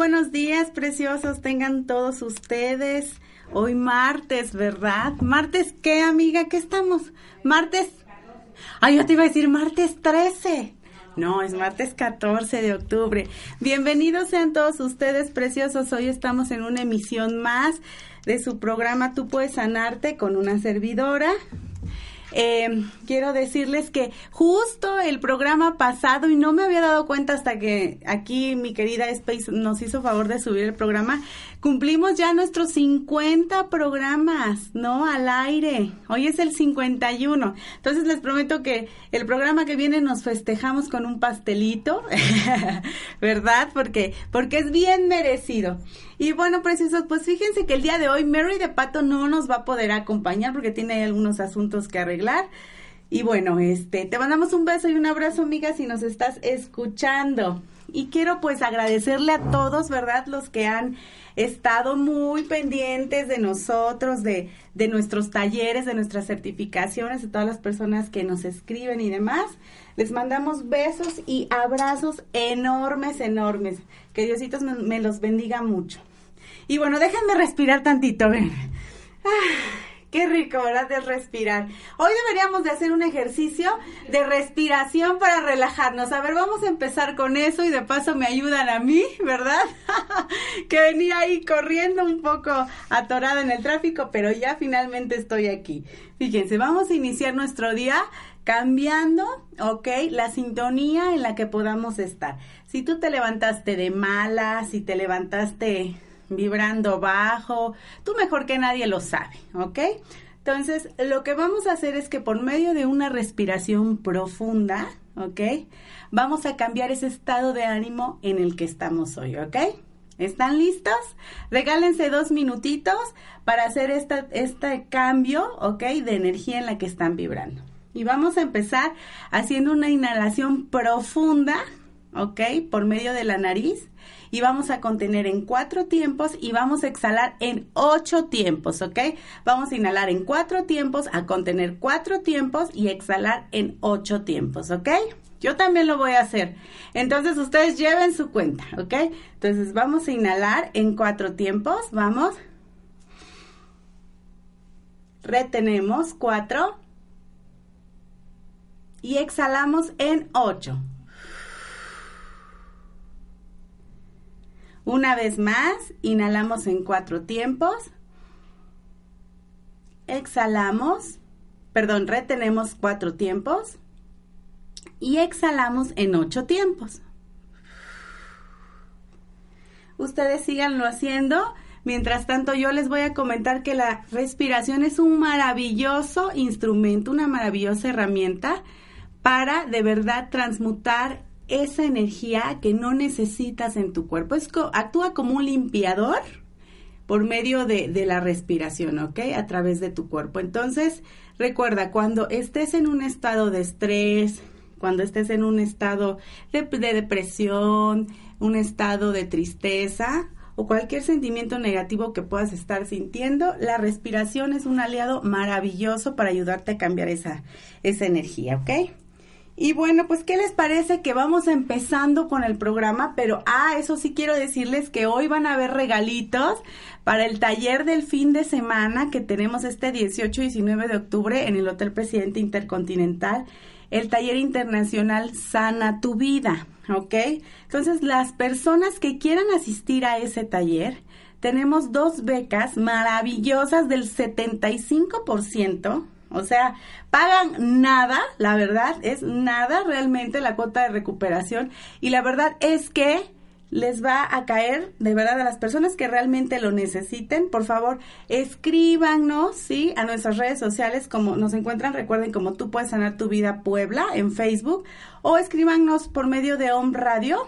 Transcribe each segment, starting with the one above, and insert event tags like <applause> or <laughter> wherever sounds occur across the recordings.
Buenos días, preciosos, tengan todos ustedes. Hoy martes, ¿verdad? ¿Martes qué, amiga? ¿Qué estamos? Martes. Ay, yo te iba a decir martes 13. No, es martes 14 de octubre. Bienvenidos sean todos ustedes, preciosos. Hoy estamos en una emisión más de su programa Tú puedes sanarte con una servidora. Eh, quiero decirles que justo el programa pasado, y no me había dado cuenta hasta que aquí mi querida Space nos hizo favor de subir el programa, cumplimos ya nuestros 50 programas, ¿no? Al aire. Hoy es el 51. Entonces les prometo que el programa que viene nos festejamos con un pastelito, <laughs> ¿verdad? Porque, porque es bien merecido. Y bueno, preciosos, pues fíjense que el día de hoy Mary de Pato no nos va a poder acompañar porque tiene algunos asuntos que arreglar. Y bueno, este, te mandamos un beso y un abrazo, amiga, si nos estás escuchando. Y quiero pues agradecerle a todos, ¿verdad? Los que han estado muy pendientes de nosotros, de, de nuestros talleres, de nuestras certificaciones, de todas las personas que nos escriben y demás. Les mandamos besos y abrazos enormes, enormes. Que Diositos me, me los bendiga mucho. Y bueno, déjenme respirar tantito, ven. Ah, Qué rico, ¿verdad? De respirar. Hoy deberíamos de hacer un ejercicio de respiración para relajarnos. A ver, vamos a empezar con eso y de paso me ayudan a mí, ¿verdad? <laughs> que venía ahí corriendo un poco atorada en el tráfico, pero ya finalmente estoy aquí. Fíjense, vamos a iniciar nuestro día cambiando, ¿ok? La sintonía en la que podamos estar. Si tú te levantaste de mala, si te levantaste vibrando bajo, tú mejor que nadie lo sabe, ¿ok? Entonces, lo que vamos a hacer es que por medio de una respiración profunda, ¿ok? Vamos a cambiar ese estado de ánimo en el que estamos hoy, ¿ok? ¿Están listos? Regálense dos minutitos para hacer esta, este cambio, ¿ok? De energía en la que están vibrando. Y vamos a empezar haciendo una inhalación profunda, ¿ok? Por medio de la nariz y vamos a contener en cuatro tiempos y vamos a exhalar en ocho tiempos, ¿ok? Vamos a inhalar en cuatro tiempos, a contener cuatro tiempos y exhalar en ocho tiempos, ¿ok? Yo también lo voy a hacer. Entonces ustedes lleven su cuenta, ¿ok? Entonces vamos a inhalar en cuatro tiempos, vamos. Retenemos cuatro. Y exhalamos en ocho. Una vez más, inhalamos en cuatro tiempos. Exhalamos, perdón, retenemos cuatro tiempos. Y exhalamos en ocho tiempos. Ustedes síganlo haciendo. Mientras tanto, yo les voy a comentar que la respiración es un maravilloso instrumento, una maravillosa herramienta para de verdad transmutar esa energía que no necesitas en tu cuerpo. Es actúa como un limpiador por medio de, la respiración, ¿ok? A través de tu cuerpo. Entonces, recuerda, cuando estés en un estado de estrés, cuando estés en un estado de, de depresión, un estado de tristeza o cualquier sentimiento negativo que puedas estar sintiendo, la respiración es un aliado maravilloso para ayudarte a cambiar esa, esa energía, ¿ok? Y bueno, pues, ¿qué les parece que vamos empezando con el programa? Pero, ah, eso sí quiero decirles que hoy van a haber regalitos para el taller del fin de semana que tenemos este 18 y 19 de octubre en el Hotel Presidente Intercontinental, el taller internacional Sana tu Vida, ¿ok? Entonces, las personas que quieran asistir a ese taller, tenemos dos becas maravillosas del 75%, o sea, pagan nada, la verdad es nada realmente la cuota de recuperación y la verdad es que les va a caer de verdad a las personas que realmente lo necesiten. Por favor, escríbanos, ¿sí? A nuestras redes sociales, como nos encuentran, recuerden, como tú puedes sanar tu vida Puebla en Facebook, o escríbanos por medio de Home Radio,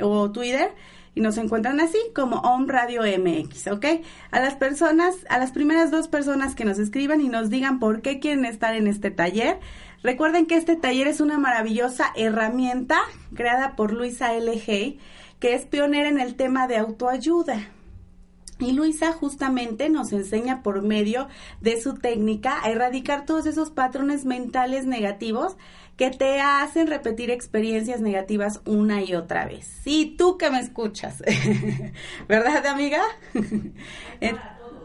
o Twitter y nos encuentran así como Om Radio MX, ¿ok? A las personas, a las primeras dos personas que nos escriban y nos digan por qué quieren estar en este taller, recuerden que este taller es una maravillosa herramienta creada por Luisa L. Hay, que es pionera en el tema de autoayuda. Y Luisa justamente nos enseña por medio de su técnica a erradicar todos esos patrones mentales negativos que te hacen repetir experiencias negativas una y otra vez. Sí, tú que me escuchas, <laughs> ¿verdad amiga?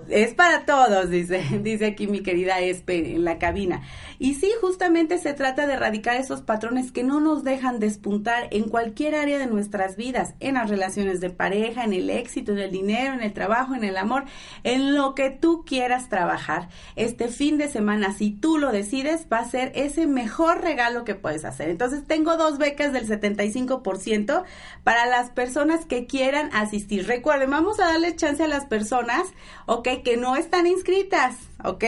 Es para todos, dice, <laughs> dice aquí mi querida Espe en la cabina. Y sí, justamente se trata de erradicar esos patrones que no nos dejan despuntar en cualquier área de nuestras vidas, en las relaciones de pareja, en el éxito, en el dinero, en el trabajo, en el amor, en lo que tú quieras trabajar. Este fin de semana, si tú lo decides, va a ser ese mejor regalo que puedes hacer. Entonces, tengo dos becas del 75% para las personas que quieran asistir. Recuerden, vamos a darle chance a las personas, ¿ok? Que no están inscritas, ¿ok?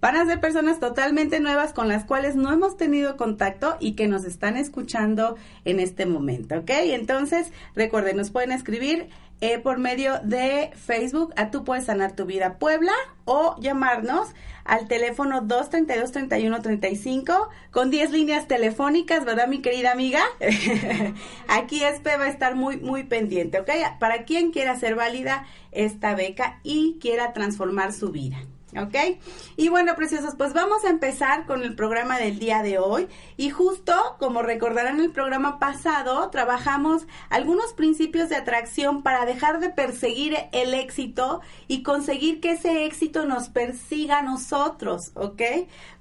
Van a ser personas totalmente nuevas con las cuales no hemos tenido contacto y que nos están escuchando en este momento, ¿ok? Entonces, recuerden, nos pueden escribir eh, por medio de Facebook a Tú Puedes Sanar Tu Vida Puebla o llamarnos al teléfono 232-3135 con 10 líneas telefónicas, ¿verdad, mi querida amiga? <laughs> Aquí Espe va a estar muy, muy pendiente, ¿ok? Para quien quiera hacer válida esta beca y quiera transformar su vida. ¿Ok? Y bueno, preciosos, pues vamos a empezar con el programa del día de hoy. Y justo, como recordarán el programa pasado, trabajamos algunos principios de atracción para dejar de perseguir el éxito y conseguir que ese éxito nos persiga a nosotros, ¿ok?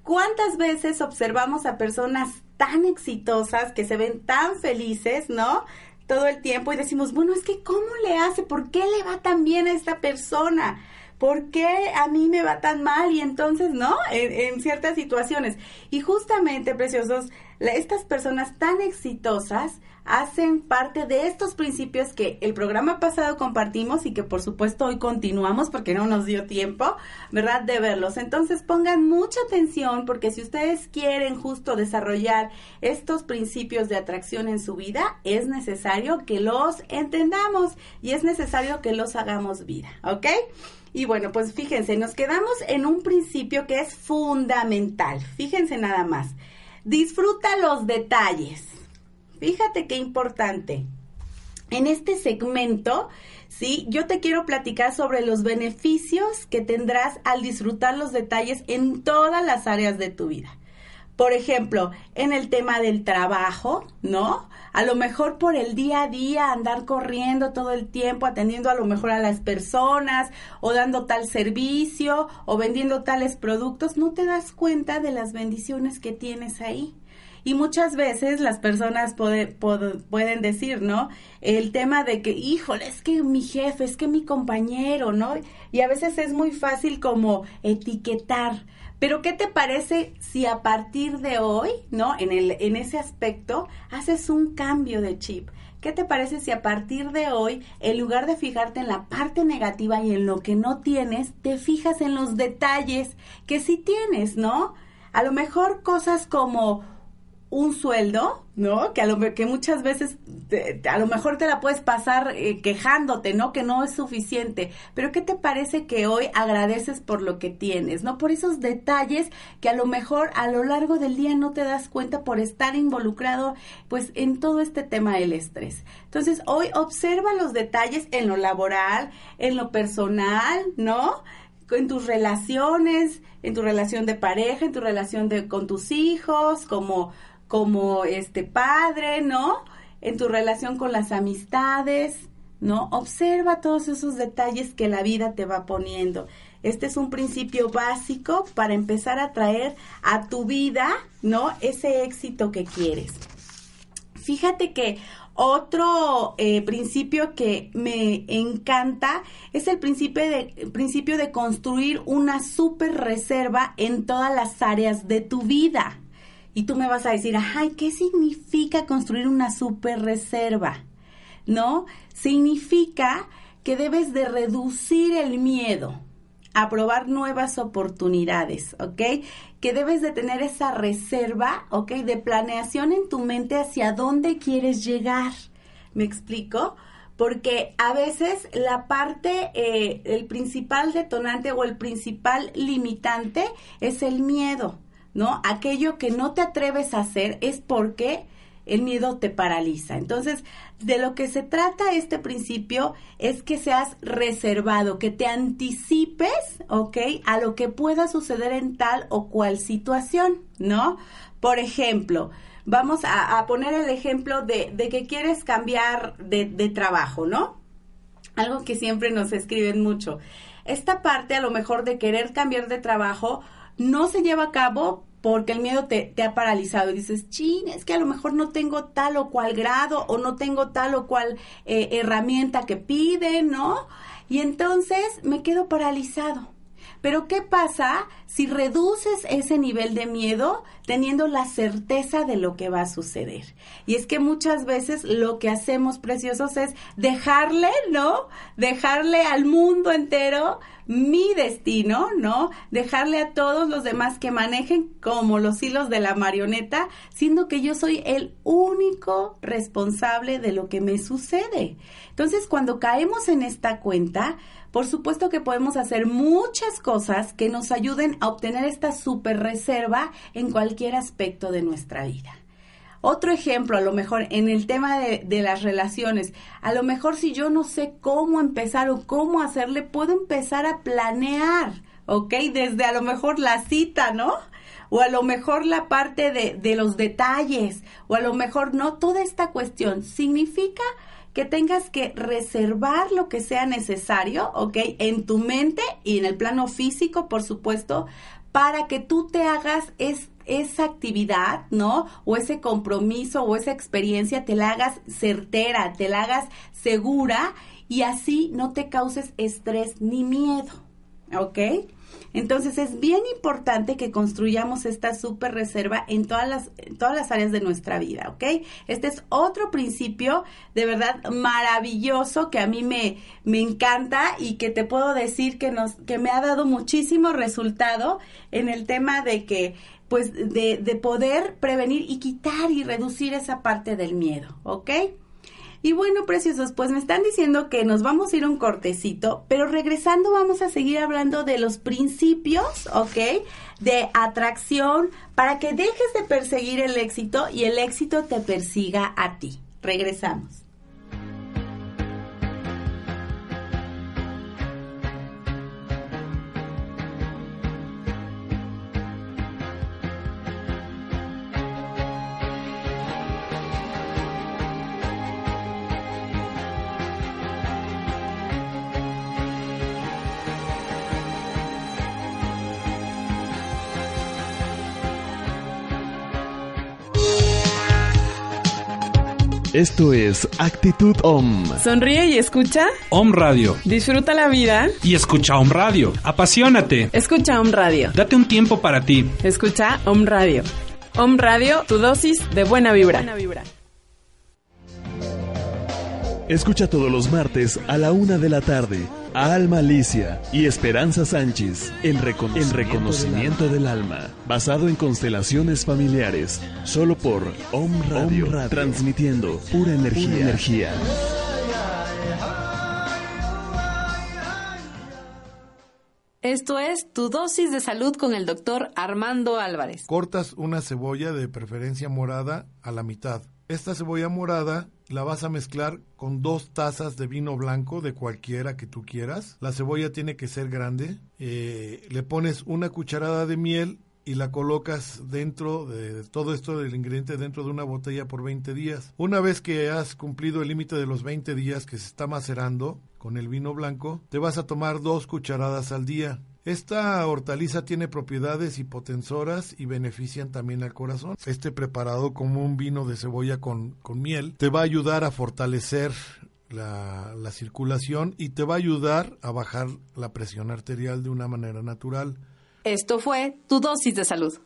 ¿Cuántas veces observamos a personas tan exitosas que se ven tan felices, ¿no? Todo el tiempo y decimos, bueno, es que ¿cómo le hace? ¿Por qué le va tan bien a esta persona? ¿Por qué a mí me va tan mal? Y entonces, ¿no? En, ciertas situaciones. Y justamente, preciosos, estas personas tan exitosas hacen parte de estos principios que el programa pasado compartimos y que por supuesto hoy continuamos porque no nos dio tiempo, ¿verdad? De verlos. Entonces pongan mucha atención porque si ustedes quieren justo desarrollar estos principios de atracción en su vida, es necesario que los entendamos y es necesario que los hagamos vida, ¿ok? Y bueno, pues fíjense, nos quedamos en un principio que es fundamental. Fíjense nada más. Disfruta los detalles. Fíjate qué importante. En este segmento, sí, yo te quiero platicar sobre los beneficios que tendrás al disfrutar los detalles en todas las áreas de tu vida. Por ejemplo, en el tema del trabajo, ¿no? A lo mejor por el día a día andar corriendo todo el tiempo, atendiendo a lo mejor a las personas o dando tal servicio o vendiendo tales productos, no te das cuenta de las bendiciones que tienes ahí. Y muchas veces las personas pueden decir, ¿no? El tema de que, híjole, es que mi jefe, es que mi compañero, ¿no? Y a veces es muy fácil como etiquetar pero ¿qué te parece si a partir de hoy, ¿no? En, el, en ese aspecto, haces un cambio de chip? ¿Qué te parece si a partir de hoy, en lugar de fijarte en la parte negativa y en lo que no tienes, te fijas en los detalles que sí tienes, ¿no? A lo mejor cosas como un sueldo, ¿no? Que a lo que muchas veces a lo mejor te la puedes pasar eh, quejándote, ¿no? Que no es suficiente. Pero ¿qué te parece que hoy agradeces por lo que tienes, ¿no? Por esos detalles que a lo mejor a lo largo del día no te das cuenta por estar involucrado pues en todo este tema del estrés. Entonces, hoy observa los detalles en lo laboral, en lo personal, ¿no? en tus relaciones, en tu relación de pareja, en tu relación de, con tus hijos, como como este padre, ¿no? En tu relación con las amistades, ¿no? Observa todos esos detalles que la vida te va poniendo. Este es un principio básico para empezar a traer a tu vida, ¿no? Ese éxito que quieres. Fíjate que otro eh, principio que me encanta es el principio de, principio de construir una super reserva en todas las áreas de tu vida. Y tú me vas a decir, ay, ¿qué significa construir una super reserva? ¿No? Significa que debes de reducir el miedo a probar nuevas oportunidades, ¿ok? Que debes de tener esa reserva, ¿ok? De planeación en tu mente hacia dónde quieres llegar. ¿Me explico? Porque a veces la parte, eh, el principal detonante o el principal limitante es el miedo, ¿no? Aquello que no te atreves a hacer es porque el miedo te paraliza. Entonces, de lo que se trata este principio es que seas reservado, que te anticipes, ¿ok? A lo que pueda suceder en tal o cual situación, ¿no? Por ejemplo, vamos a, poner el ejemplo de, que quieres cambiar de, de trabajo, ¿no? Algo que siempre nos escriben mucho. Esta parte a lo mejor de querer cambiar de trabajo no se lleva a cabo porque el miedo te, ha paralizado y dices, chin, es que a lo mejor no tengo tal o cual grado o no tengo tal o cual eh, herramienta que pide, ¿no? Y entonces me quedo paralizado. Pero ¿qué pasa si reduces ese nivel de miedo teniendo la certeza de lo que va a suceder? Y es que muchas veces lo que hacemos preciosos es dejarle, ¿no? Dejarle al mundo entero mi destino, ¿no? Dejarle a todos los demás que manejen como los hilos de la marioneta, siendo que yo soy el único responsable de lo que me sucede. Entonces, cuando caemos en esta cuenta, por supuesto que podemos hacer muchas cosas que nos ayuden obtener esta super reserva en cualquier aspecto de nuestra vida. Otro ejemplo, a lo mejor en el tema de, las relaciones, a lo mejor si yo no sé cómo empezar o cómo hacerle, puedo empezar a planear, ¿ok? Desde a lo mejor la cita, ¿no? O a lo mejor la parte de los detalles, o a lo mejor no, toda esta cuestión significa que tengas que reservar lo que sea necesario, ¿ok? En tu mente y en el plano físico, por supuesto, para que tú te hagas esa actividad, ¿no? O ese compromiso o esa experiencia, te la hagas certera, te la hagas segura y así no te causes estrés ni miedo, ¿ok? Entonces es bien importante que construyamos esta super reserva en todas las, todas las áreas de nuestra vida, ¿ok? Este es otro principio de verdad maravilloso que a mí me, me encanta y que te puedo decir que, nos, que me ha dado muchísimo resultado en el tema de que pues de, de poder prevenir y quitar y reducir esa parte del miedo, ¿ok? Y bueno, preciosos, pues me están diciendo que nos vamos a ir un cortecito, pero regresando vamos a seguir hablando de los principios, ¿ok? De atracción para que dejes de perseguir el éxito y el éxito te persiga a ti. Regresamos. Esto es Actitud Om. Sonríe y escucha. Om Radio. Disfruta la vida. Y escucha Om Radio. Apasionate. Escucha Om Radio. Date un tiempo para ti. Escucha Om Radio. Om Radio, tu dosis de buena vibra. Buena vibra. Escucha todos los martes a la una de la tarde a Alma Alicia y Esperanza Sánchez, el reconocimiento, del, alma. basado en constelaciones familiares, solo por Om Radio, transmitiendo pura energía. energía. Esto es tu dosis de salud con el doctor Armando Álvarez. Cortas una cebolla de preferencia morada a la mitad. Esta cebolla morada la vas a mezclar con dos tazas de vino blanco de cualquiera que tú quieras. La cebolla tiene que ser grande. Eh, le pones una cucharada de miel y la colocas dentro de todo esto del ingrediente dentro de una botella por 20 días. Una vez que has cumplido el límite de los 20 días que se está macerando con el vino blanco, te vas a tomar dos cucharadas al día. Esta hortaliza tiene propiedades hipotensoras y benefician también al corazón. Este preparado como un vino de cebolla con, miel te va a ayudar a fortalecer la, la, circulación y te va a ayudar a bajar la presión arterial de una manera natural. Esto fue tu dosis de salud.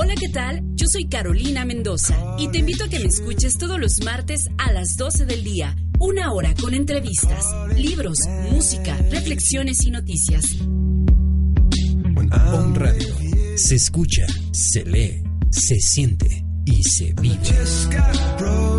Hola, ¿qué tal? Yo soy Carolina Mendoza y te invito a que me escuches todos los martes a las 12 del día una hora con entrevistas, libros, música, reflexiones y noticias. On Radio. Se escucha, se lee se siente y se vive. Llámanos al 01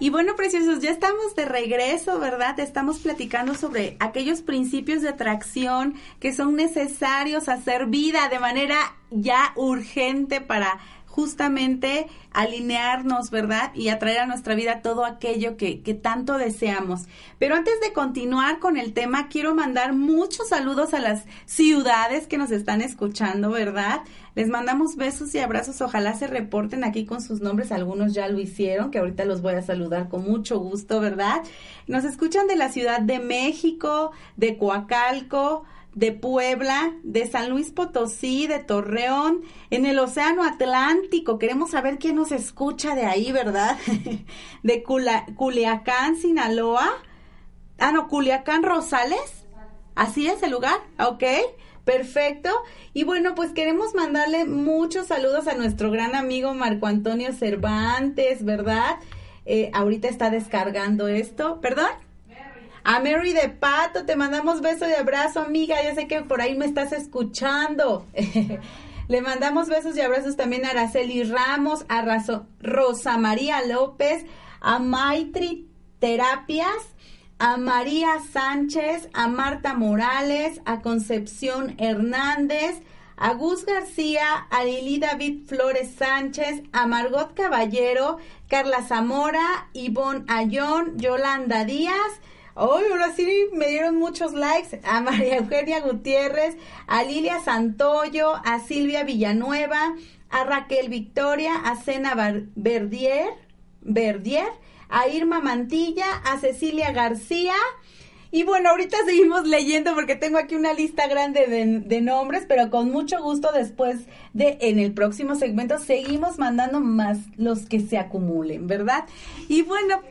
Y bueno, preciosos, ya estamos de regreso, ¿verdad? Estamos platicando sobre aquellos principios de atracción que son necesarios hacer vida de manera ya urgente para justamente alinearnos, ¿verdad? Y atraer a nuestra vida todo aquello que, que, tanto deseamos. Pero antes de continuar con el tema, quiero mandar muchos saludos a las ciudades que nos están escuchando, ¿verdad? Les mandamos besos y abrazos. Ojalá se reporten aquí con sus nombres. Algunos ya lo hicieron, que ahorita los voy a saludar con mucho gusto, ¿verdad? Nos escuchan de la Ciudad de México, de Coacalco, de Puebla, de San Luis Potosí, de Torreón, en el Océano Atlántico. Queremos saber quién nos escucha de ahí, ¿verdad? <laughs> de Culiacán, Sinaloa. Ah, no, Culiacán, Rosales. Así es el lugar, ok. Perfecto. Y bueno, pues queremos mandarle muchos saludos a nuestro gran amigo Marco Antonio Cervantes, ¿verdad? Eh, ahorita está descargando esto. ¿Perdón? A Mary de Pato, te mandamos beso y abrazo, amiga. Ya sé que por ahí me estás escuchando. <laughs> Le mandamos besos y abrazos también a Araceli Ramos, a Rosa María López, a Maitri Terapias, a María Sánchez, a Marta Morales, a Concepción Hernández, a Gus García, a Lili David Flores Sánchez, a Margot Caballero, Carla Zamora, Ivonne Ayón, Yolanda Díaz, Hoy, ahora sí me dieron muchos likes a María Eugenia Gutiérrez, a Lilia Santoyo, a Silvia Villanueva, a Raquel Victoria, a Cena Verdier, Verdier, a Irma Mantilla, a Cecilia García. Y bueno, ahorita seguimos leyendo porque tengo aquí una lista grande de, de, nombres, pero con mucho gusto después de en el próximo segmento seguimos mandando más los que se acumulen, ¿verdad? Y bueno,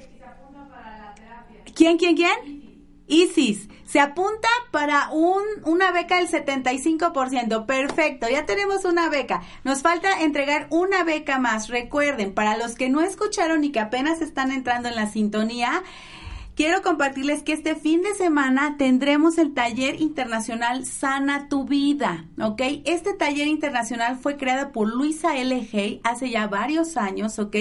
¿Quién, quién, quién? Isis, se apunta para un, una beca del 75%. Perfecto, ya tenemos una beca. Nos falta entregar una beca más. Recuerden, para los que no escucharon y que apenas están entrando en la sintonía, quiero compartirles que este fin de semana tendremos el taller internacional Sana tu Vida, ¿ok? Este taller internacional fue creado por Luisa L. hace ya varios años, ¿ok?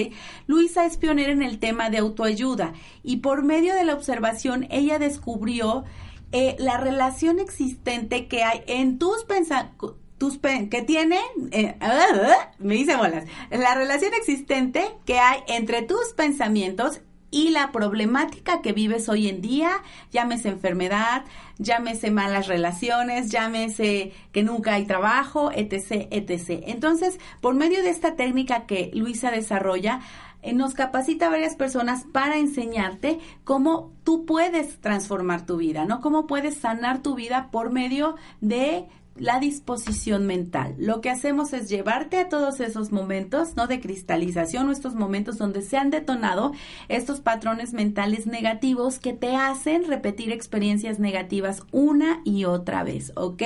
Luisa es pionera en el tema de autoayuda y por medio de la observación ella descubrió eh, la relación existente que hay en tus pensamientos tus que tiene, eh, me dice bolas, la relación existente que hay entre tus pensamientos y la problemática que vives hoy en día, llámese enfermedad, llámese malas relaciones, llámese que nunca hay trabajo, etc., etc. Entonces, por medio de esta técnica que Luisa desarrolla, eh, nos capacita a varias personas para enseñarte cómo tú puedes transformar tu vida, ¿no? Cómo puedes sanar tu vida por medio de la disposición mental. Lo que hacemos es llevarte a todos esos momentos, ¿no? De cristalización, estos momentos donde se han detonado estos patrones mentales negativos que te hacen repetir experiencias negativas una y otra vez, ¿ok?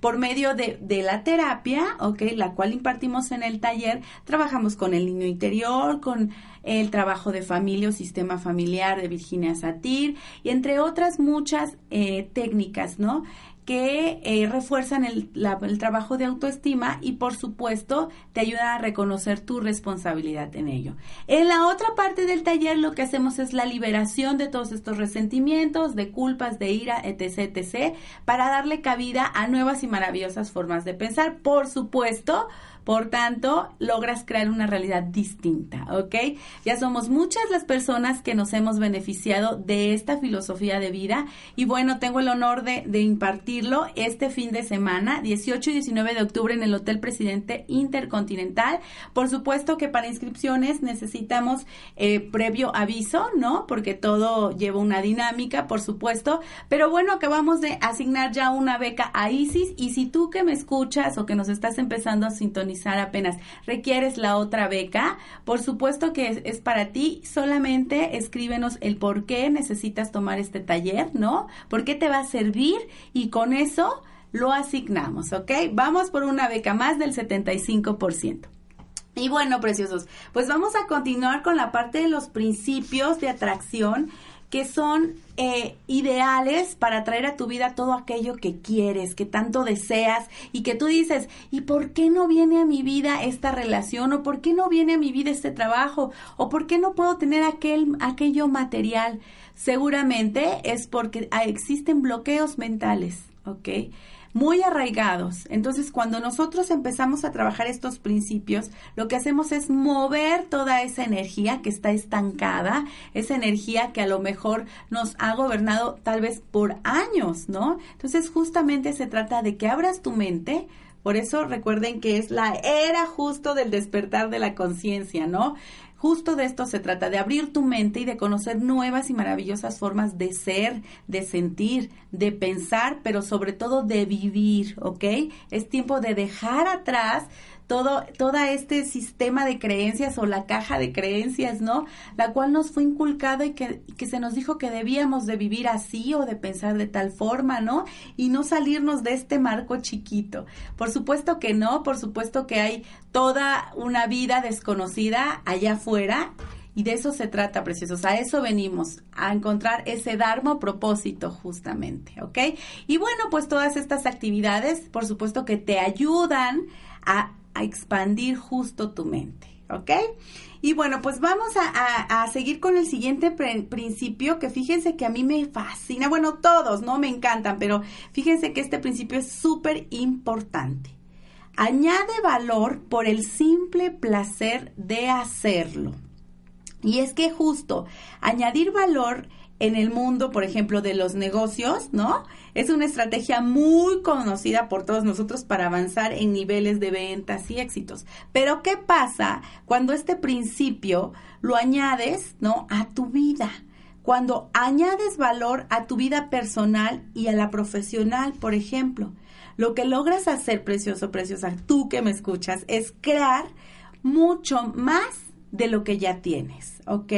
Por medio de, de la terapia, ¿ok? La cual impartimos en el taller, trabajamos con el niño interior, con el trabajo de familia o sistema familiar de Virginia Satir y entre otras muchas eh, técnicas, ¿no? Que eh, refuerzan el, trabajo de autoestima y por supuesto te ayudan a reconocer tu responsabilidad en ello. En la otra parte del taller lo que hacemos es la liberación de todos estos resentimientos, de culpas, de ira, etc, etc, para darle cabida a nuevas y maravillosas formas de pensar. Por supuesto, por tanto, logras crear una realidad distinta, ¿ok? Ya somos muchas las personas que nos hemos beneficiado de esta filosofía de vida y bueno, tengo el honor de, impartirlo este fin de semana, 18 y 19 de octubre en el Hotel Presidente Intercontinental. Por supuesto que para inscripciones necesitamos eh, previo aviso, ¿no? Porque todo lleva una dinámica, por supuesto. Pero bueno, acabamos de asignar ya una beca a ISIS y si tú que me escuchas o que nos estás empezando a sintonizar apenas requieres la otra beca, por supuesto que es, es para ti. Solamente escríbenos el por qué necesitas tomar este taller, ¿no? ¿Por qué te va a servir? Y con eso lo asignamos, ¿ok? Vamos por una beca más del 75%. Y bueno, preciosos, pues vamos a continuar con la parte de los principios de atracción que son eh, ideales para traer a tu vida todo aquello que quieres, que tanto deseas y que tú dices, ¿y por qué no viene a mi vida esta relación? ¿O por qué no viene a mi vida este trabajo? ¿O por qué no puedo tener aquel, aquello material? Seguramente es porque ah, existen bloqueos mentales, ¿ok? Muy arraigados. Entonces, cuando nosotros empezamos a trabajar estos principios, lo que hacemos es mover toda esa energía que está estancada, esa energía que a lo mejor nos ha gobernado tal vez por años, ¿no? Entonces, justamente se trata de que abras tu mente. Por eso recuerden que es la era justo del despertar de la conciencia, ¿no? Justo de esto se trata, de abrir tu mente y de conocer nuevas y maravillosas formas de ser, de sentir, de pensar, pero sobre todo de vivir, ¿ok? Es tiempo de dejar atrás todo, todo este sistema de creencias o la caja de creencias, ¿no? La cual nos fue inculcado y que, que se nos dijo que debíamos de vivir así o de pensar de tal forma, ¿no? Y no salirnos de este marco chiquito. Por supuesto que no, por supuesto que hay toda una vida desconocida allá afuera y de eso se trata, preciosos. A eso venimos, a encontrar ese dharma propósito justamente, ¿ok? Y bueno, pues todas estas actividades, por supuesto que te ayudan a, a expandir justo tu mente, ¿ok? Y bueno, pues vamos a, a- seguir con el siguiente principio que fíjense que a mí me fascina, bueno, todos, ¿no? Me encantan, pero fíjense que este principio es súper importante. Añade valor por el simple placer de hacerlo. Y es que justo añadir valor en el mundo, por ejemplo, de los negocios, ¿no? Es una estrategia muy conocida por todos nosotros para avanzar en niveles de ventas y éxitos. Pero ¿qué pasa cuando este principio lo añades, ¿no? A tu vida. Cuando añades valor a tu vida personal y a la profesional, por ejemplo. Lo que logras hacer, precioso, preciosa, tú que me escuchas, es crear mucho más de lo que ya tienes, ¿ok?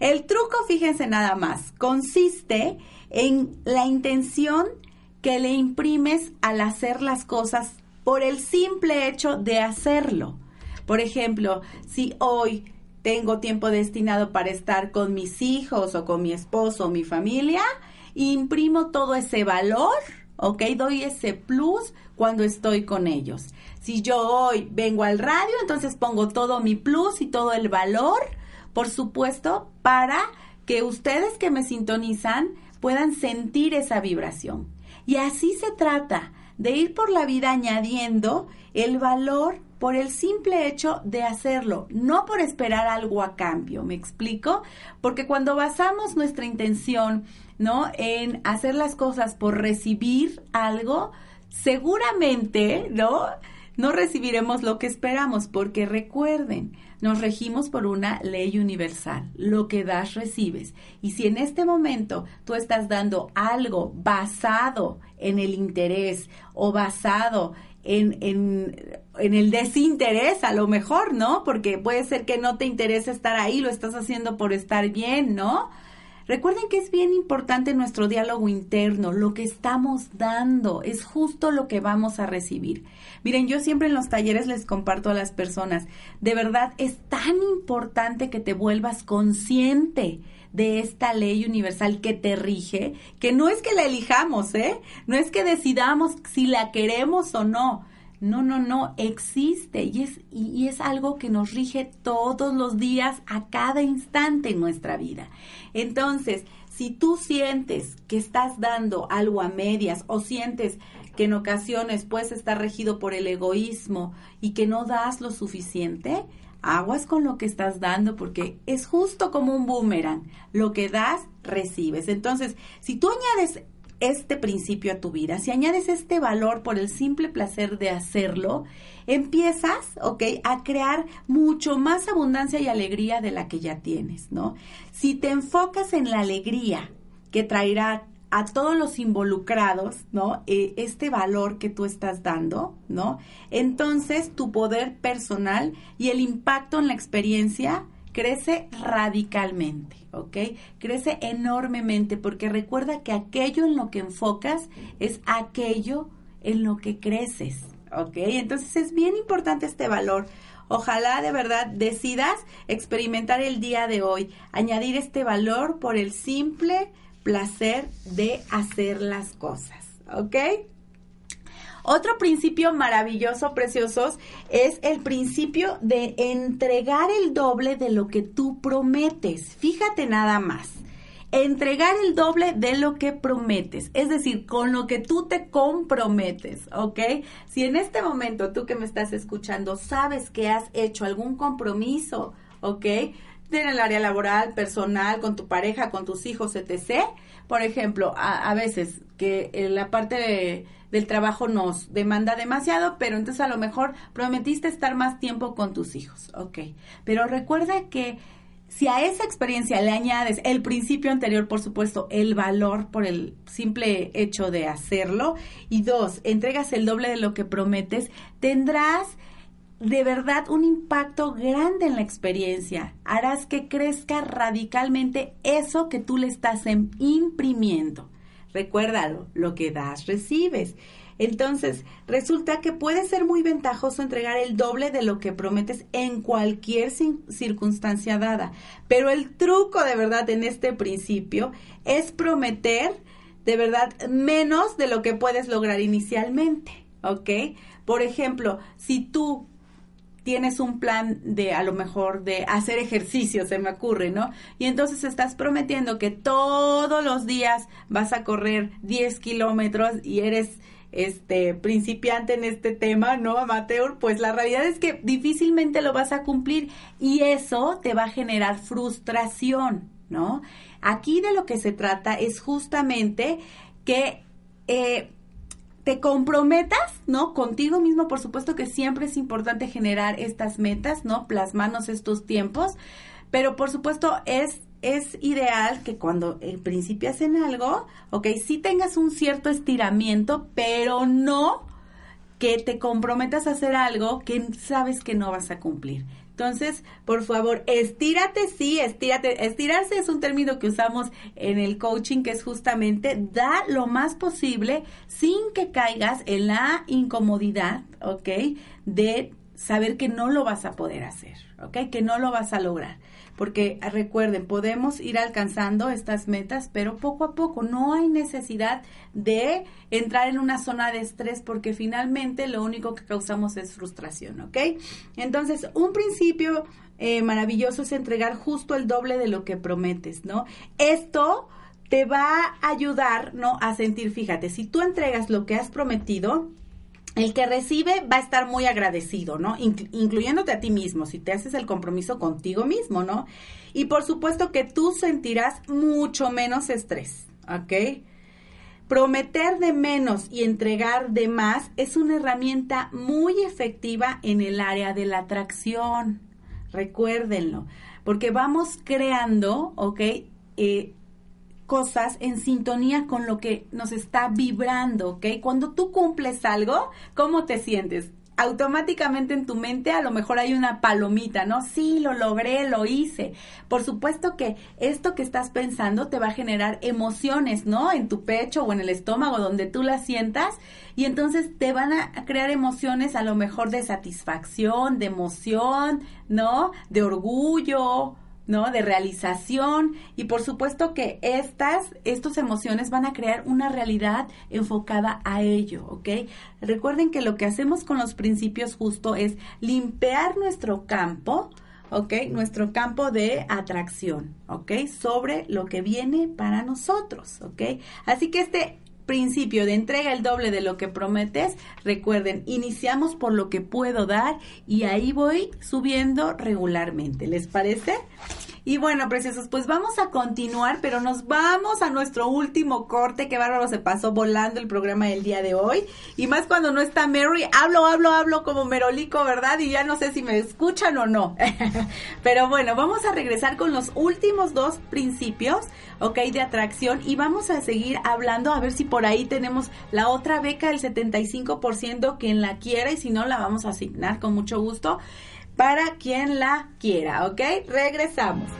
El truco, fíjense nada más, consiste en la intención que le imprimes al hacer las cosas por el simple hecho de hacerlo. Por ejemplo, si hoy tengo tiempo destinado para estar con mis hijos o con mi esposo o mi familia, imprimo todo ese valor, ¿ok? Doy ese plus cuando estoy con ellos. Si yo hoy vengo al radio, entonces pongo todo mi plus y todo el valor, por supuesto, para que ustedes que me sintonizan puedan sentir esa vibración. Y así se trata de ir por la vida añadiendo el valor por el simple hecho de hacerlo, no por esperar algo a cambio, ¿me explico? Porque cuando basamos nuestra intención, ¿no? En hacer las cosas por recibir algo, seguramente, ¿no? No recibiremos lo que esperamos, porque recuerden, nos regimos por una ley universal. Lo que das, recibes. Y si en este momento tú estás dando algo basado en el interés o basado en, en, en, el desinterés, a lo mejor, ¿no? Porque puede ser que no te interese estar ahí, lo estás haciendo por estar bien, ¿no? Recuerden que es bien importante nuestro diálogo interno, lo que estamos dando, es justo lo que vamos a recibir. Miren, yo siempre en los talleres les comparto a las personas, de verdad es tan importante que te vuelvas consciente de esta ley universal que te rige, que no es que la elijamos, ¿eh? No es que decidamos si la queremos o no. No, no, no, existe y es, y, es algo que nos rige todos los días, a cada instante en nuestra vida. Entonces, si tú sientes que estás dando algo a medias o sientes que en ocasiones puedes estar regido por el egoísmo y que no das lo suficiente, aguas con lo que estás dando porque es justo como un boomerang. Lo que das, recibes. Entonces, si tú añades este principio a tu vida, si añades este valor por el simple placer de hacerlo, empiezas, ¿ok? A crear mucho más abundancia y alegría de la que ya tienes, ¿no? Si te enfocas en la alegría que traerá a todos los involucrados, ¿no? Eh, este valor que tú estás dando, ¿no? Entonces tu poder personal y el impacto en la experiencia crece radicalmente, ¿ok? Crece enormemente porque recuerda que aquello en lo que enfocas es aquello en lo que creces, ¿ok? Entonces es bien importante este valor. Ojalá de verdad decidas experimentar el día de hoy, añadir este valor por el simple placer de hacer las cosas, ¿ok? Otro principio maravilloso, preciosos, es el principio de entregar el doble de lo que tú prometes. Fíjate nada más. Entregar el doble de lo que prometes, es decir, con lo que tú te comprometes, ¿ok? Si en este momento tú que me estás escuchando sabes que has hecho algún compromiso, ¿ok? en el área laboral, personal, con tu pareja, con tus hijos, etc. Por ejemplo, a, veces que la parte del trabajo nos demanda demasiado, pero entonces a lo mejor prometiste estar más tiempo con tus hijos, ok. Pero recuerda que si a esa experiencia le añades el principio anterior, por supuesto, el valor por el simple hecho de hacerlo, y dos, entregas el doble de lo que prometes, tendrás de verdad un impacto grande en la experiencia. Harás que crezca radicalmente eso que tú le estás em, imprimiendo. Recuérdalo, lo que das, recibes. Entonces, resulta que puede ser muy ventajoso entregar el doble de lo que prometes en cualquier circunstancia dada. Pero el truco de verdad en este principio es prometer de verdad menos de lo que puedes lograr inicialmente. ¿Ok? Por ejemplo, si tú tienes un plan de a lo mejor de hacer ejercicio, se me ocurre, ¿no? Y entonces estás prometiendo que todos los días vas a correr 10 kilómetros y eres este principiante en este tema, ¿no, amateur? Pues la realidad es que difícilmente lo vas a cumplir y eso te va a generar frustración, ¿no? Aquí de lo que se trata es justamente que eh, te comprometas, ¿no? Contigo mismo, por supuesto que siempre es importante generar estas metas, ¿no? Plasmarnos estos tiempos, pero por supuesto es es ideal que cuando en principio hacen algo, ok, sí tengas un cierto estiramiento, pero no que te comprometas a hacer algo que sabes que no vas a cumplir. Entonces, por favor, estírate, sí, estírate. Estirarse es un término que usamos en el coaching, que es justamente da lo más posible sin que caigas en la incomodidad, ¿ok? De saber que no lo vas a poder hacer, Que no lo vas a lograr porque recuerden, podemos ir alcanzando estas metas, pero poco a poco no hay necesidad de entrar en una zona de estrés porque finalmente lo único que causamos es frustración. Entonces, un principio eh, maravilloso es entregar justo el doble de lo que prometes, ¿no? Esto te va a ayudar, ¿no? A sentir, fíjate, si tú entregas lo que has prometido, el que recibe va a estar muy agradecido, ¿no? incluyéndote a ti mismo, si te haces el compromiso contigo mismo, ¿no? Y por supuesto que tú sentirás mucho menos estrés, ¿ok? Prometer de menos y entregar de más es una herramienta muy efectiva en el área de la atracción. Recuérdenlo, porque vamos creando, ¿ok? Eh, cosas en sintonía con lo que nos está vibrando, ¿ok? Cuando tú cumples algo, ¿cómo te sientes? automáticamente en tu mente a lo mejor hay una palomita, ¿no? Sí, lo logré, lo hice. Por supuesto que esto que estás pensando te va a generar emociones, ¿no? En tu pecho o en el estómago, donde tú las sientas, y entonces te van a crear emociones a lo mejor de satisfacción, de emoción, ¿no? De orgullo, ¿no? De realización y por supuesto que estas, estas emociones van a crear una realidad enfocada a ello, ¿ok? Recuerden que lo que hacemos con los principios justo es limpiar nuestro campo, ¿ok? Nuestro campo de atracción, ¿ok? Sobre lo que viene para nosotros, ¿ok? Así que este principio de entrega el doble de lo que prometes, recuerden, iniciamos por lo que puedo dar y ahí voy subiendo regularmente. ¿Les parece? Y bueno, preciosos, pues vamos a continuar, pero nos vamos a nuestro último corte. Qué bárbaro se pasó volando el programa del día de hoy. Y más cuando no está Mary, hablo, hablo, hablo como merolico, ¿verdad? Y ya no sé si me escuchan o no. <laughs> pero bueno, vamos a regresar con los últimos dos principios, ¿ok? De atracción. Y vamos a seguir hablando a ver si por ahí tenemos la otra beca del 75%, quien la quiera y si no, la vamos a asignar con mucho gusto para quien la quiera, ¿ok? Regresamos.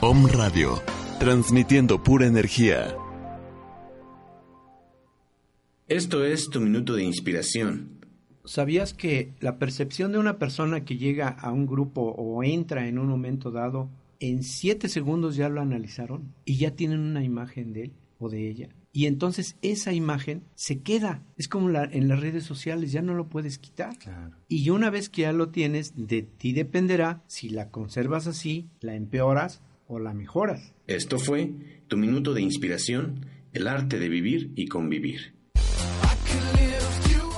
Om Radio, transmitiendo pura energía. Esto es tu minuto de inspiración. ¿Sabías que la percepción de una persona que llega a un grupo o entra en un momento dado en siete segundos ya lo analizaron y ya tienen una imagen de él o de ella. Y entonces esa imagen se queda. Es como la, en las redes sociales, ya no lo puedes quitar. Y una vez que ya lo tienes, de ti dependerá si la conservas así, la empeoras o la mejoras. Esto fue tu minuto de inspiración, el arte de vivir y convivir.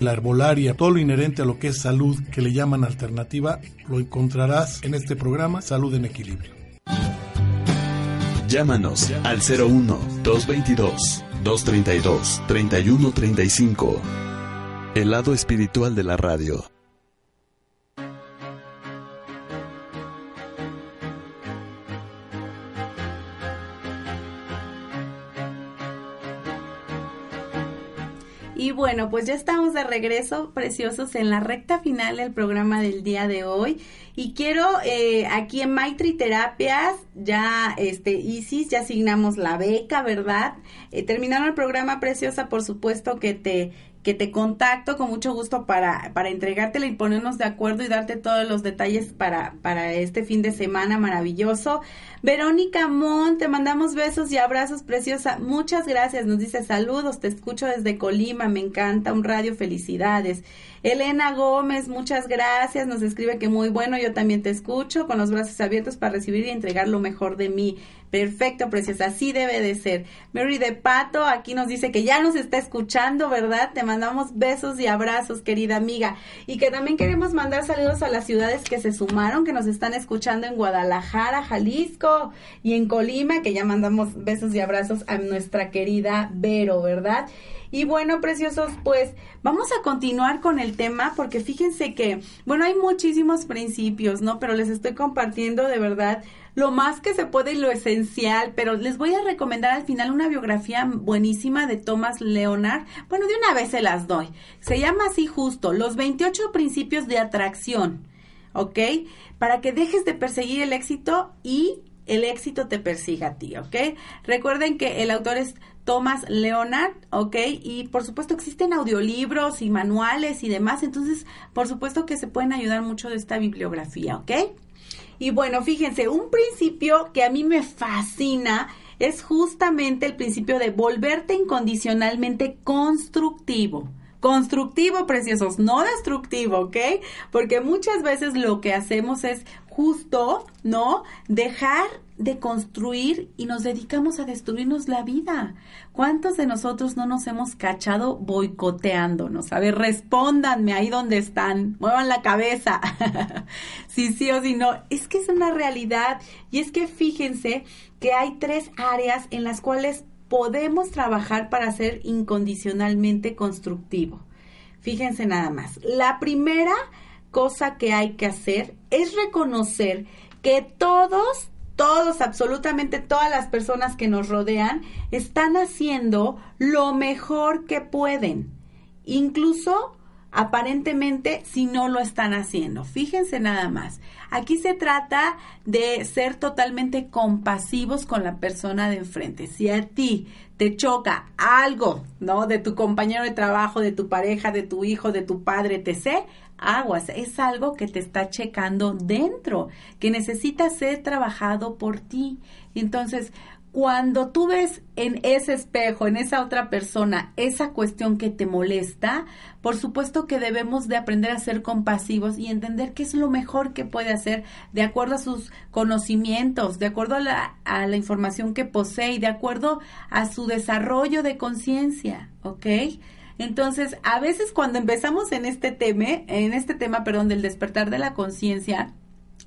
la herbolaria, todo lo inherente a lo que es salud que le llaman alternativa, lo encontrarás en este programa Salud en Equilibrio. Llámanos al 01 222 232 3135. El lado espiritual de la radio. Bueno, pues ya estamos de regreso, preciosos, en la recta final del programa del día de hoy. Y quiero, eh, aquí en Maitri Terapias, ya, este, Isis, ya asignamos la beca, ¿verdad? Eh, terminaron el programa, preciosa, por supuesto que te que te contacto con mucho gusto para, para entregártela y ponernos de acuerdo y darte todos los detalles para, para este fin de semana maravilloso. Verónica Mon, te mandamos besos y abrazos, preciosa. Muchas gracias. Nos dice saludos, te escucho desde Colima, me encanta un radio, felicidades. Elena Gómez, muchas gracias. Nos escribe que muy bueno, yo también te escucho con los brazos abiertos para recibir y entregar lo mejor de mí. Perfecto, preciosa, así debe de ser. Mary de Pato aquí nos dice que ya nos está escuchando, ¿verdad? Te mandamos besos y abrazos, querida amiga. Y que también queremos mandar saludos a las ciudades que se sumaron, que nos están escuchando en Guadalajara, Jalisco y en Colima, que ya mandamos besos y abrazos a nuestra querida Vero, ¿verdad? Y bueno, preciosos, pues vamos a continuar con el tema porque fíjense que, bueno, hay muchísimos principios, ¿no? Pero les estoy compartiendo de verdad lo más que se puede y lo esencial, pero les voy a recomendar al final una biografía buenísima de Thomas Leonard. Bueno, de una vez se las doy. Se llama así justo, Los 28 principios de atracción, ¿ok? Para que dejes de perseguir el éxito y el éxito te persiga a ti, ¿ok? Recuerden que el autor es Thomas Leonard, ¿ok? Y por supuesto existen audiolibros y manuales y demás, entonces por supuesto que se pueden ayudar mucho de esta bibliografía, ¿ok? Y bueno, fíjense, un principio que a mí me fascina es justamente el principio de volverte incondicionalmente constructivo. Constructivo, preciosos, no destructivo, ¿ok? Porque muchas veces lo que hacemos es justo, ¿no? Dejar de construir y nos dedicamos a destruirnos la vida. ¿Cuántos de nosotros no nos hemos cachado boicoteándonos? A ver, respóndanme ahí donde están, muevan la cabeza. <laughs> si sí o si no. Es que es una realidad y es que fíjense que hay tres áreas en las cuales podemos trabajar para ser incondicionalmente constructivo. Fíjense nada más. La primera cosa que hay que hacer es reconocer que todos todos, absolutamente todas las personas que nos rodean están haciendo lo mejor que pueden, incluso aparentemente si no lo están haciendo. Fíjense nada más. Aquí se trata de ser totalmente compasivos con la persona de enfrente. Si a ti te choca algo, ¿no? De tu compañero de trabajo, de tu pareja, de tu hijo, de tu padre, etc., aguas, es algo que te está checando dentro, que necesita ser trabajado por ti. Entonces, cuando tú ves en ese espejo, en esa otra persona, esa cuestión que te molesta, por supuesto que debemos de aprender a ser compasivos y entender qué es lo mejor que puede hacer de acuerdo a sus conocimientos, de acuerdo a la, a la información que posee y de acuerdo a su desarrollo de conciencia, ¿ok? Entonces, a veces cuando empezamos en este tema, en este tema, perdón, del despertar de la conciencia,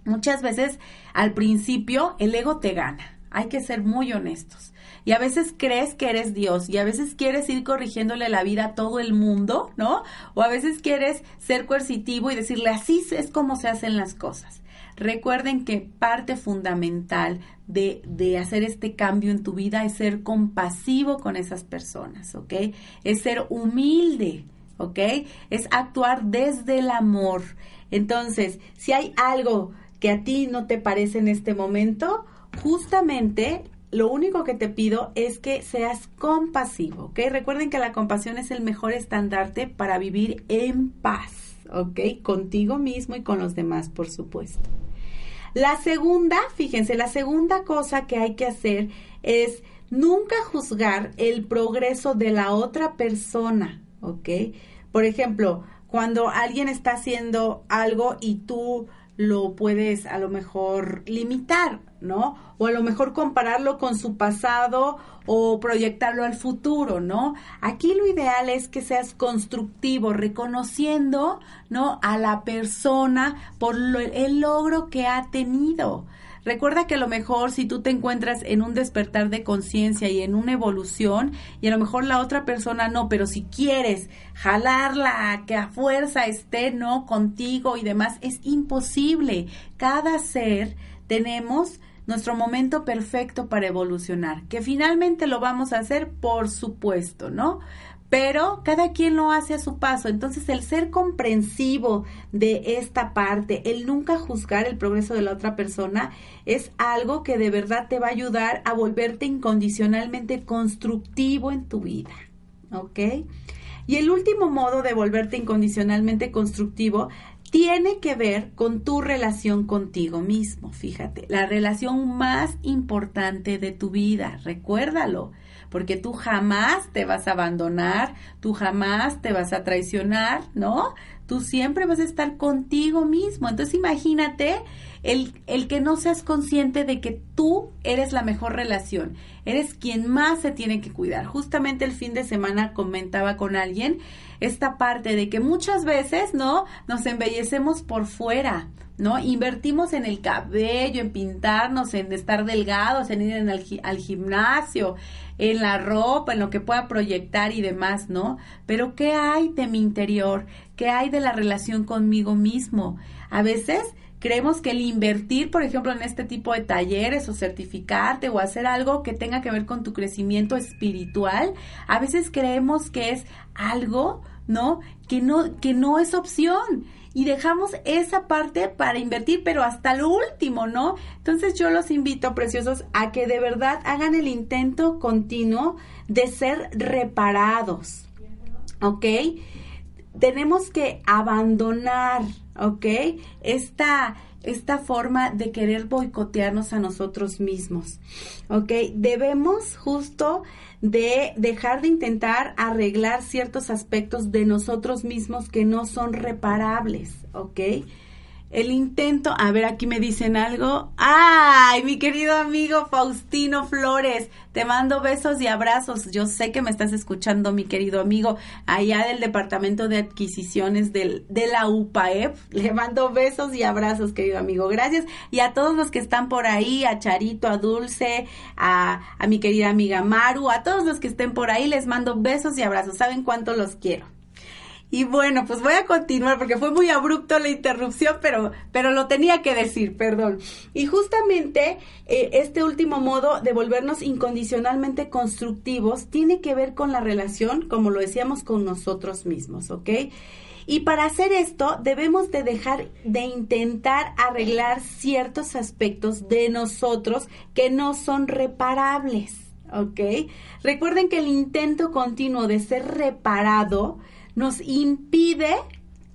muchas veces al principio el ego te gana. Hay que ser muy honestos. Y a veces crees que eres Dios y a veces quieres ir corrigiéndole la vida a todo el mundo, ¿no? O a veces quieres ser coercitivo y decirle así es como se hacen las cosas. Recuerden que parte fundamental de, de, hacer este cambio en tu vida es ser compasivo con esas personas, ¿ok? Es ser humilde, ¿ok? Es actuar desde el amor. Entonces, si hay algo que a ti no te parece en este momento, justamente lo único que te pido es que seas compasivo, ¿ok? Recuerden que la compasión es el mejor estandarte para vivir en paz, ¿ok? Contigo mismo y con los demás, por supuesto. La segunda, fíjense, la segunda cosa que hay que hacer es nunca juzgar el progreso de la otra persona, ¿ok? Por ejemplo, cuando alguien está haciendo algo y tú lo puedes a lo mejor limitar, ¿no? O a lo mejor compararlo con su pasado o proyectarlo al futuro, ¿no? Aquí lo ideal es que seas constructivo, reconociendo, ¿no? A la persona por el logro que ha tenido. Recuerda que a lo mejor si tú te encuentras en un despertar de conciencia y en una evolución y a lo mejor la otra persona no, pero si quieres jalarla, que a fuerza esté, ¿no? Contigo y demás, es imposible. Cada ser tenemos nuestro momento perfecto para evolucionar, que finalmente lo vamos a hacer, por supuesto, ¿no? pero cada quien lo hace a su paso. Entonces, el ser comprensivo de esta parte, el nunca juzgar el progreso de la otra persona, es algo que de verdad te va a ayudar a volverte incondicionalmente constructivo en tu vida. ¿Ok? Y el último modo de volverte incondicionalmente constructivo tiene que ver con tu relación contigo mismo, fíjate, la relación más importante de tu vida, recuérdalo porque tú jamás te vas a abandonar, tú jamás te vas a traicionar, ¿no? Tú siempre vas a estar contigo mismo. Entonces imagínate el, el que no seas consciente de que tú eres la mejor relación, eres quien más se tiene que cuidar. Justamente el fin de semana comentaba con alguien esta parte de que muchas veces, ¿no? Nos embellecemos por fuera, ¿no? Invertimos en el cabello, en pintarnos, en estar delgados, en ir al gimnasio, en la ropa, en lo que pueda proyectar y demás, ¿no? Pero ¿qué hay de mi interior? ¿Qué hay de la relación conmigo mismo? A veces creemos que el invertir, por ejemplo, en este tipo de talleres o certificarte o hacer algo que tenga que ver con tu crecimiento espiritual, a veces creemos que es algo, ¿no? Que no, que no es opción y dejamos esa parte para invertir, pero hasta lo último, ¿no? Entonces yo los invito, preciosos, a que de verdad hagan el intento continuo de ser reparados, ¿ok? Tenemos que abandonar, ¿ok? Esta esta forma de querer boicotearnos a nosotros mismos. ¿Ok? Debemos justo de dejar de intentar arreglar ciertos aspectos de nosotros mismos que no son reparables. ¿Ok? El intento, a ver, aquí me dicen algo. Ay, mi querido amigo Faustino Flores, te mando besos y abrazos. Yo sé que me estás escuchando, mi querido amigo, allá del Departamento de Adquisiciones del, de la UPAEP. Le mando besos y abrazos, querido amigo. Gracias. Y a todos los que están por ahí, a Charito, a Dulce, a, a mi querida amiga Maru, a todos los que estén por ahí, les mando besos y abrazos. ¿Saben cuánto los quiero? Y bueno, pues voy a continuar porque fue muy abrupto la interrupción, pero, pero lo tenía que decir, perdón. Y justamente eh, este último modo de volvernos incondicionalmente constructivos tiene que ver con la relación, como lo decíamos, con nosotros mismos, ¿ok? Y para hacer esto debemos de dejar de intentar arreglar ciertos aspectos de nosotros que no son reparables, ¿ok? Recuerden que el intento continuo de ser reparado, nos impide,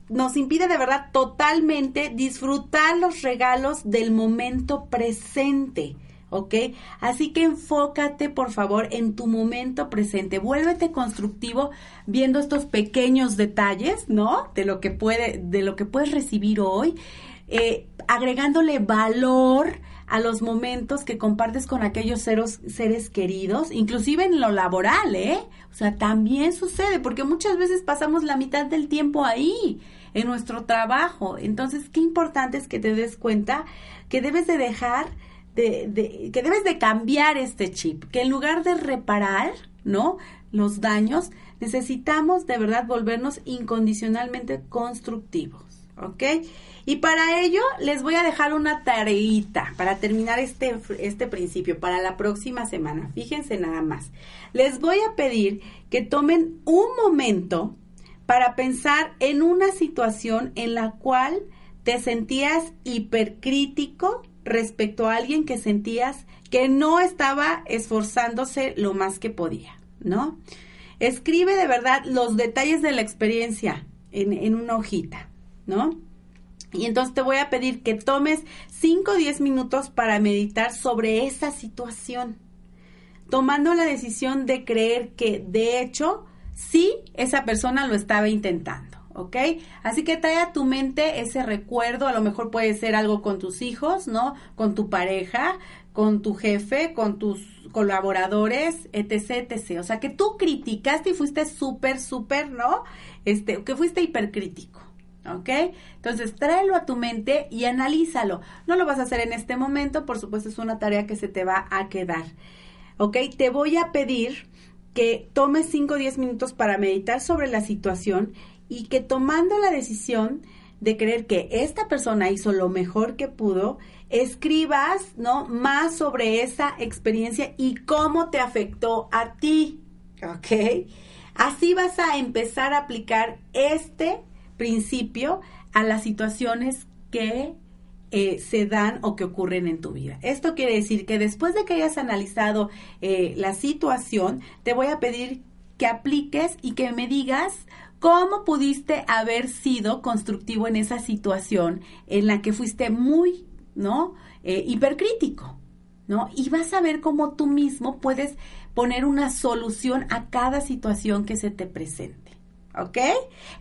nos impide de verdad totalmente disfrutar los regalos del momento presente. ¿ok? Así que enfócate, por favor, en tu momento presente. Vuélvete constructivo viendo estos pequeños detalles, ¿no? De lo que puede, de lo que puedes recibir hoy, eh, agregándole valor a los momentos que compartes con aquellos seres, queridos, inclusive en lo laboral, ¿eh? O sea, también sucede, porque muchas veces pasamos la mitad del tiempo ahí, en nuestro trabajo. Entonces, qué importante es que te des cuenta que debes de dejar, de, de, que debes de cambiar este chip, que en lugar de reparar, ¿no? Los daños, necesitamos de verdad volvernos incondicionalmente constructivos, ¿ok? Y para ello les voy a dejar una tareita para terminar este, este principio para la próxima semana. Fíjense nada más. Les voy a pedir que tomen un momento para pensar en una situación en la cual te sentías hipercrítico respecto a alguien que sentías que no estaba esforzándose lo más que podía, ¿no? Escribe de verdad los detalles de la experiencia en, en una hojita, ¿no? Y entonces te voy a pedir que tomes 5 o 10 minutos para meditar sobre esa situación, tomando la decisión de creer que de hecho sí esa persona lo estaba intentando. ¿ok? Así que trae a tu mente ese recuerdo, a lo mejor puede ser algo con tus hijos, ¿no? Con tu pareja, con tu jefe, con tus colaboradores, etc, etc. O sea, que tú criticaste y fuiste súper, súper, ¿no? Este, que fuiste hipercrítico. ¿Ok? Entonces tráelo a tu mente y analízalo. No lo vas a hacer en este momento, por supuesto es una tarea que se te va a quedar. ¿Ok? Te voy a pedir que tomes 5 o 10 minutos para meditar sobre la situación y que tomando la decisión de creer que esta persona hizo lo mejor que pudo, escribas, ¿no? Más sobre esa experiencia y cómo te afectó a ti, ¿ok? Así vas a empezar a aplicar este principio a las situaciones que eh, se dan o que ocurren en tu vida. Esto quiere decir que después de que hayas analizado eh, la situación, te voy a pedir que apliques y que me digas cómo pudiste haber sido constructivo en esa situación en la que fuiste muy, ¿no? Eh, hipercrítico, ¿no? Y vas a ver cómo tú mismo puedes poner una solución a cada situación que se te presente. ¿Ok?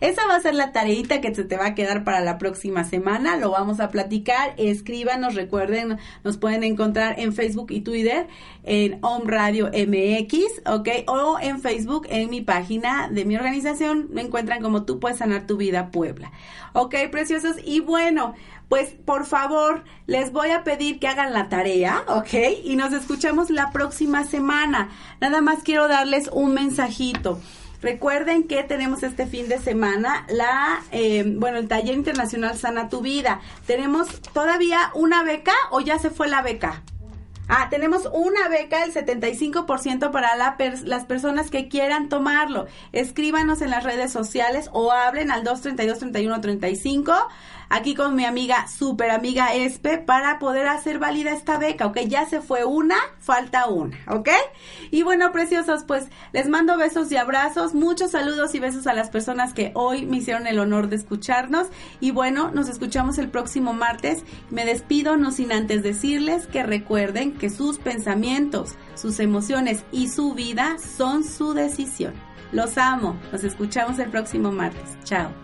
Esa va a ser la tareita que se te va a quedar para la próxima semana. Lo vamos a platicar. Escríbanos, recuerden, nos pueden encontrar en Facebook y Twitter en Home Radio MX, ¿ok? O en Facebook en mi página de mi organización. Me encuentran como tú puedes sanar tu vida Puebla. ¿Ok, preciosos? Y bueno, pues por favor, les voy a pedir que hagan la tarea, ¿ok? Y nos escuchamos la próxima semana. Nada más quiero darles un mensajito. Recuerden que tenemos este fin de semana la, eh, bueno, el taller internacional Sana tu Vida. ¿Tenemos todavía una beca o ya se fue la beca? Ah, tenemos una beca del 75% para la las personas que quieran tomarlo. Escríbanos en las redes sociales o hablen al 232-3135 aquí con mi amiga, super amiga Espe, para poder hacer válida esta beca, ¿ok? Ya se fue una, falta una, ¿ok? Y bueno, preciosos, pues les mando besos y abrazos, muchos saludos y besos a las personas que hoy me hicieron el honor de escucharnos. Y bueno, nos escuchamos el próximo martes. Me despido, no sin antes decirles que recuerden que sus pensamientos, sus emociones y su vida son su decisión. Los amo. Nos escuchamos el próximo martes. Chao.